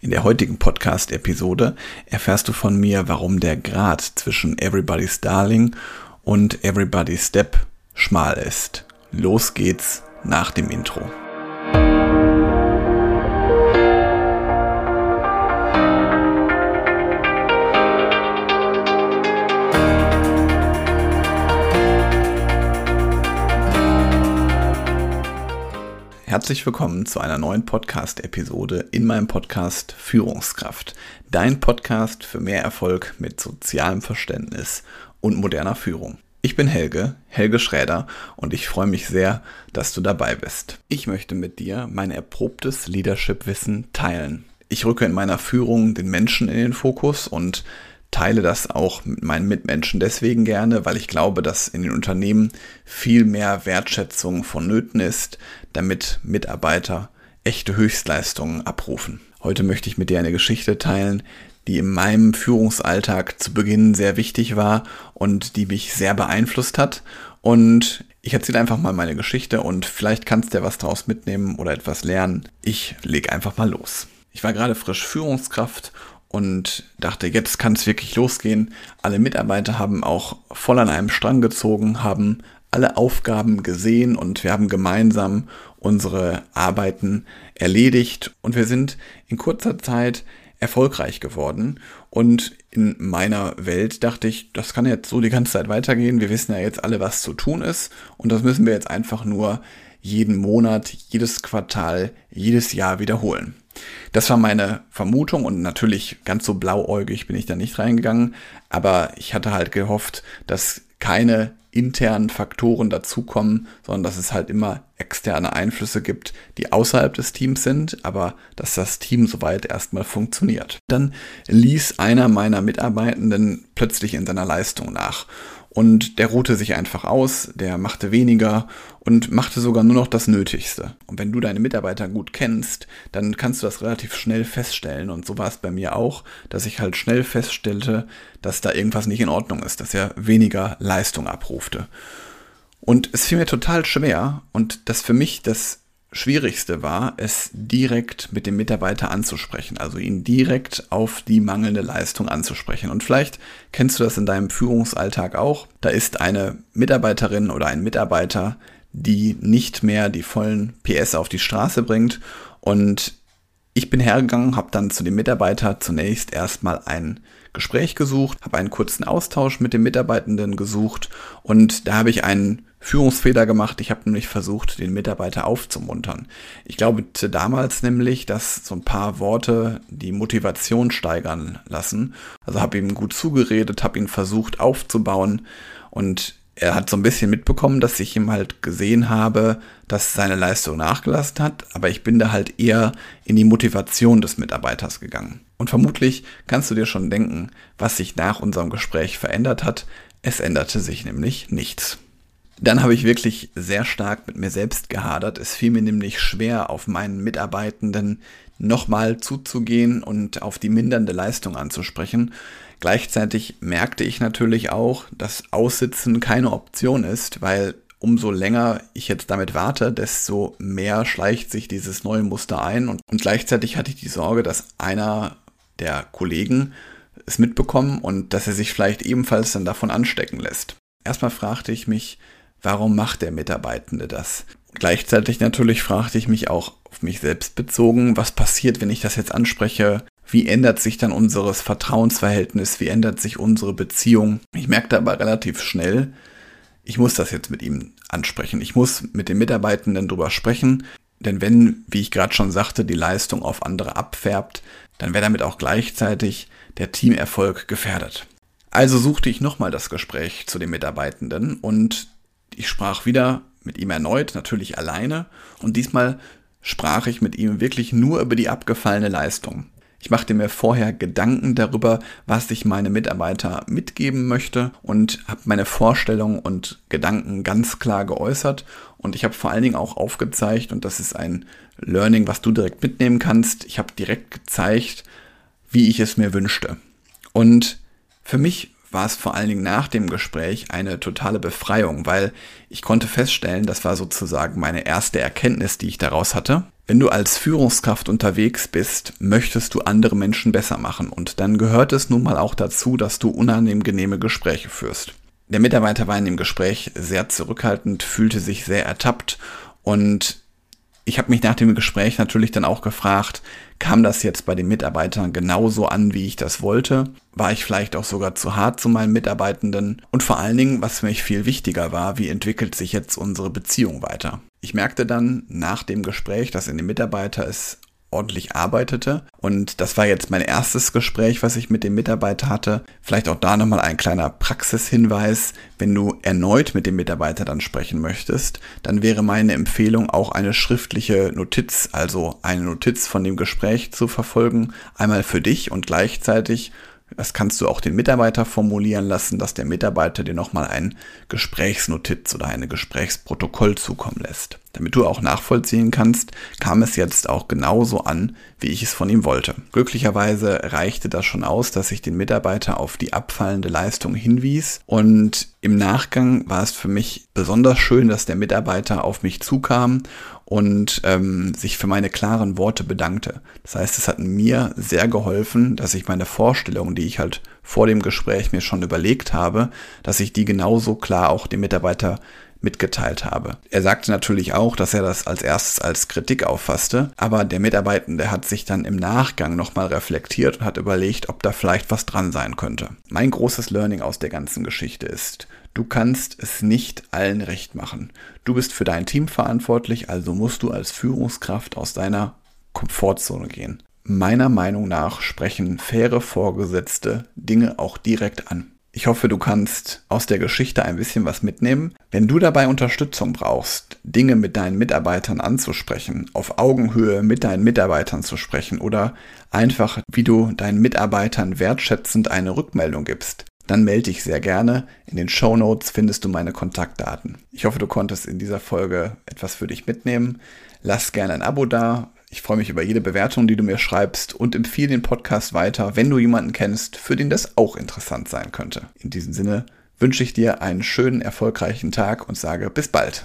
In der heutigen Podcast-Episode erfährst du von mir, warum der Grad zwischen Everybody's Darling und Everybody's Step schmal ist. Los geht's nach dem Intro. Herzlich willkommen zu einer neuen Podcast-Episode in meinem Podcast Führungskraft. Dein Podcast für mehr Erfolg mit sozialem Verständnis und moderner Führung. Ich bin Helge, Helge Schräder und ich freue mich sehr, dass du dabei bist. Ich möchte mit dir mein erprobtes Leadership-Wissen teilen. Ich rücke in meiner Führung den Menschen in den Fokus und teile das auch mit meinen Mitmenschen deswegen gerne, weil ich glaube, dass in den Unternehmen viel mehr Wertschätzung vonnöten ist, damit Mitarbeiter echte Höchstleistungen abrufen. Heute möchte ich mit dir eine Geschichte teilen, die in meinem Führungsalltag zu Beginn sehr wichtig war und die mich sehr beeinflusst hat. Und ich erzähle einfach mal meine Geschichte und vielleicht kannst du ja was daraus mitnehmen oder etwas lernen. Ich lege einfach mal los. Ich war gerade frisch Führungskraft und dachte, jetzt kann es wirklich losgehen. Alle Mitarbeiter haben auch voll an einem Strang gezogen, haben alle Aufgaben gesehen und wir haben gemeinsam unsere Arbeiten erledigt und wir sind in kurzer Zeit erfolgreich geworden. Und in meiner Welt dachte ich, das kann jetzt so die ganze Zeit weitergehen. Wir wissen ja jetzt alle, was zu tun ist und das müssen wir jetzt einfach nur jeden Monat, jedes Quartal, jedes Jahr wiederholen. Das war meine Vermutung und natürlich ganz so blauäugig bin ich da nicht reingegangen, aber ich hatte halt gehofft, dass keine internen Faktoren dazukommen, sondern dass es halt immer externe Einflüsse gibt, die außerhalb des Teams sind, aber dass das Team soweit erstmal funktioniert. Dann ließ einer meiner Mitarbeitenden plötzlich in seiner Leistung nach und der ruhte sich einfach aus, der machte weniger und machte sogar nur noch das Nötigste. Und wenn du deine Mitarbeiter gut kennst, dann kannst du das relativ schnell feststellen. Und so war es bei mir auch, dass ich halt schnell feststellte, dass da irgendwas nicht in Ordnung ist, dass er weniger Leistung abrufte. Und es fiel mir total schwer und das für mich das Schwierigste war, es direkt mit dem Mitarbeiter anzusprechen, also ihn direkt auf die mangelnde Leistung anzusprechen. Und vielleicht kennst du das in deinem Führungsalltag auch. Da ist eine Mitarbeiterin oder ein Mitarbeiter, die nicht mehr die vollen PS auf die Straße bringt. Und ich bin hergegangen, habe dann zu dem Mitarbeiter zunächst erstmal ein Gespräch gesucht, habe einen kurzen Austausch mit dem Mitarbeitenden gesucht und da habe ich einen Führungsfehler gemacht. Ich habe nämlich versucht, den Mitarbeiter aufzumuntern. Ich glaube damals nämlich, dass so ein paar Worte die Motivation steigern lassen. Also habe ihm gut zugeredet, habe ihn versucht aufzubauen und er hat so ein bisschen mitbekommen, dass ich ihm halt gesehen habe, dass seine Leistung nachgelassen hat, aber ich bin da halt eher in die Motivation des Mitarbeiters gegangen. Und vermutlich kannst du dir schon denken, was sich nach unserem Gespräch verändert hat. Es änderte sich nämlich nichts. Dann habe ich wirklich sehr stark mit mir selbst gehadert. Es fiel mir nämlich schwer, auf meinen Mitarbeitenden nochmal zuzugehen und auf die mindernde Leistung anzusprechen. Gleichzeitig merkte ich natürlich auch, dass Aussitzen keine Option ist, weil umso länger ich jetzt damit warte, desto mehr schleicht sich dieses neue Muster ein. Und, und gleichzeitig hatte ich die Sorge, dass einer der Kollegen es mitbekommen und dass er sich vielleicht ebenfalls dann davon anstecken lässt. Erstmal fragte ich mich, Warum macht der Mitarbeitende das? Gleichzeitig natürlich fragte ich mich auch auf mich selbst bezogen, was passiert, wenn ich das jetzt anspreche? Wie ändert sich dann unseres Vertrauensverhältnis? Wie ändert sich unsere Beziehung? Ich merkte aber relativ schnell, ich muss das jetzt mit ihm ansprechen. Ich muss mit den Mitarbeitenden drüber sprechen. Denn wenn, wie ich gerade schon sagte, die Leistung auf andere abfärbt, dann wäre damit auch gleichzeitig der Teamerfolg gefährdet. Also suchte ich nochmal das Gespräch zu den Mitarbeitenden und ich sprach wieder mit ihm erneut, natürlich alleine, und diesmal sprach ich mit ihm wirklich nur über die abgefallene Leistung. Ich machte mir vorher Gedanken darüber, was ich meine Mitarbeiter mitgeben möchte und habe meine Vorstellungen und Gedanken ganz klar geäußert. Und ich habe vor allen Dingen auch aufgezeigt, und das ist ein Learning, was du direkt mitnehmen kannst, ich habe direkt gezeigt, wie ich es mir wünschte. Und für mich war es vor allen Dingen nach dem Gespräch eine totale Befreiung, weil ich konnte feststellen, das war sozusagen meine erste Erkenntnis, die ich daraus hatte. Wenn du als Führungskraft unterwegs bist, möchtest du andere Menschen besser machen und dann gehört es nun mal auch dazu, dass du unangenehme Gespräche führst. Der Mitarbeiter war in dem Gespräch sehr zurückhaltend, fühlte sich sehr ertappt und ich habe mich nach dem Gespräch natürlich dann auch gefragt, kam das jetzt bei den Mitarbeitern genauso an, wie ich das wollte? War ich vielleicht auch sogar zu hart zu meinen Mitarbeitenden? Und vor allen Dingen, was für mich viel wichtiger war, wie entwickelt sich jetzt unsere Beziehung weiter? Ich merkte dann nach dem Gespräch, dass in dem Mitarbeiter es ordentlich arbeitete. Und das war jetzt mein erstes Gespräch, was ich mit dem Mitarbeiter hatte. Vielleicht auch da nochmal ein kleiner Praxishinweis. Wenn du erneut mit dem Mitarbeiter dann sprechen möchtest, dann wäre meine Empfehlung auch eine schriftliche Notiz, also eine Notiz von dem Gespräch zu verfolgen. Einmal für dich und gleichzeitig das kannst du auch den Mitarbeiter formulieren lassen, dass der Mitarbeiter dir nochmal ein Gesprächsnotiz oder eine Gesprächsprotokoll zukommen lässt. Damit du auch nachvollziehen kannst, kam es jetzt auch genauso an, wie ich es von ihm wollte. Glücklicherweise reichte das schon aus, dass ich den Mitarbeiter auf die abfallende Leistung hinwies und im Nachgang war es für mich besonders schön, dass der Mitarbeiter auf mich zukam und ähm, sich für meine klaren Worte bedankte. Das heißt, es hat mir sehr geholfen, dass ich meine Vorstellungen, die ich halt vor dem Gespräch mir schon überlegt habe, dass ich die genauso klar auch dem Mitarbeiter mitgeteilt habe. Er sagte natürlich auch, dass er das als erstes als Kritik auffasste, aber der Mitarbeitende hat sich dann im Nachgang nochmal reflektiert und hat überlegt, ob da vielleicht was dran sein könnte. Mein großes Learning aus der ganzen Geschichte ist, Du kannst es nicht allen recht machen. Du bist für dein Team verantwortlich, also musst du als Führungskraft aus deiner Komfortzone gehen. Meiner Meinung nach sprechen faire Vorgesetzte Dinge auch direkt an. Ich hoffe, du kannst aus der Geschichte ein bisschen was mitnehmen. Wenn du dabei Unterstützung brauchst, Dinge mit deinen Mitarbeitern anzusprechen, auf Augenhöhe mit deinen Mitarbeitern zu sprechen oder einfach, wie du deinen Mitarbeitern wertschätzend eine Rückmeldung gibst, dann melde dich sehr gerne. In den Show Notes findest du meine Kontaktdaten. Ich hoffe, du konntest in dieser Folge etwas für dich mitnehmen. Lass gerne ein Abo da. Ich freue mich über jede Bewertung, die du mir schreibst und empfehle den Podcast weiter, wenn du jemanden kennst, für den das auch interessant sein könnte. In diesem Sinne wünsche ich dir einen schönen, erfolgreichen Tag und sage bis bald.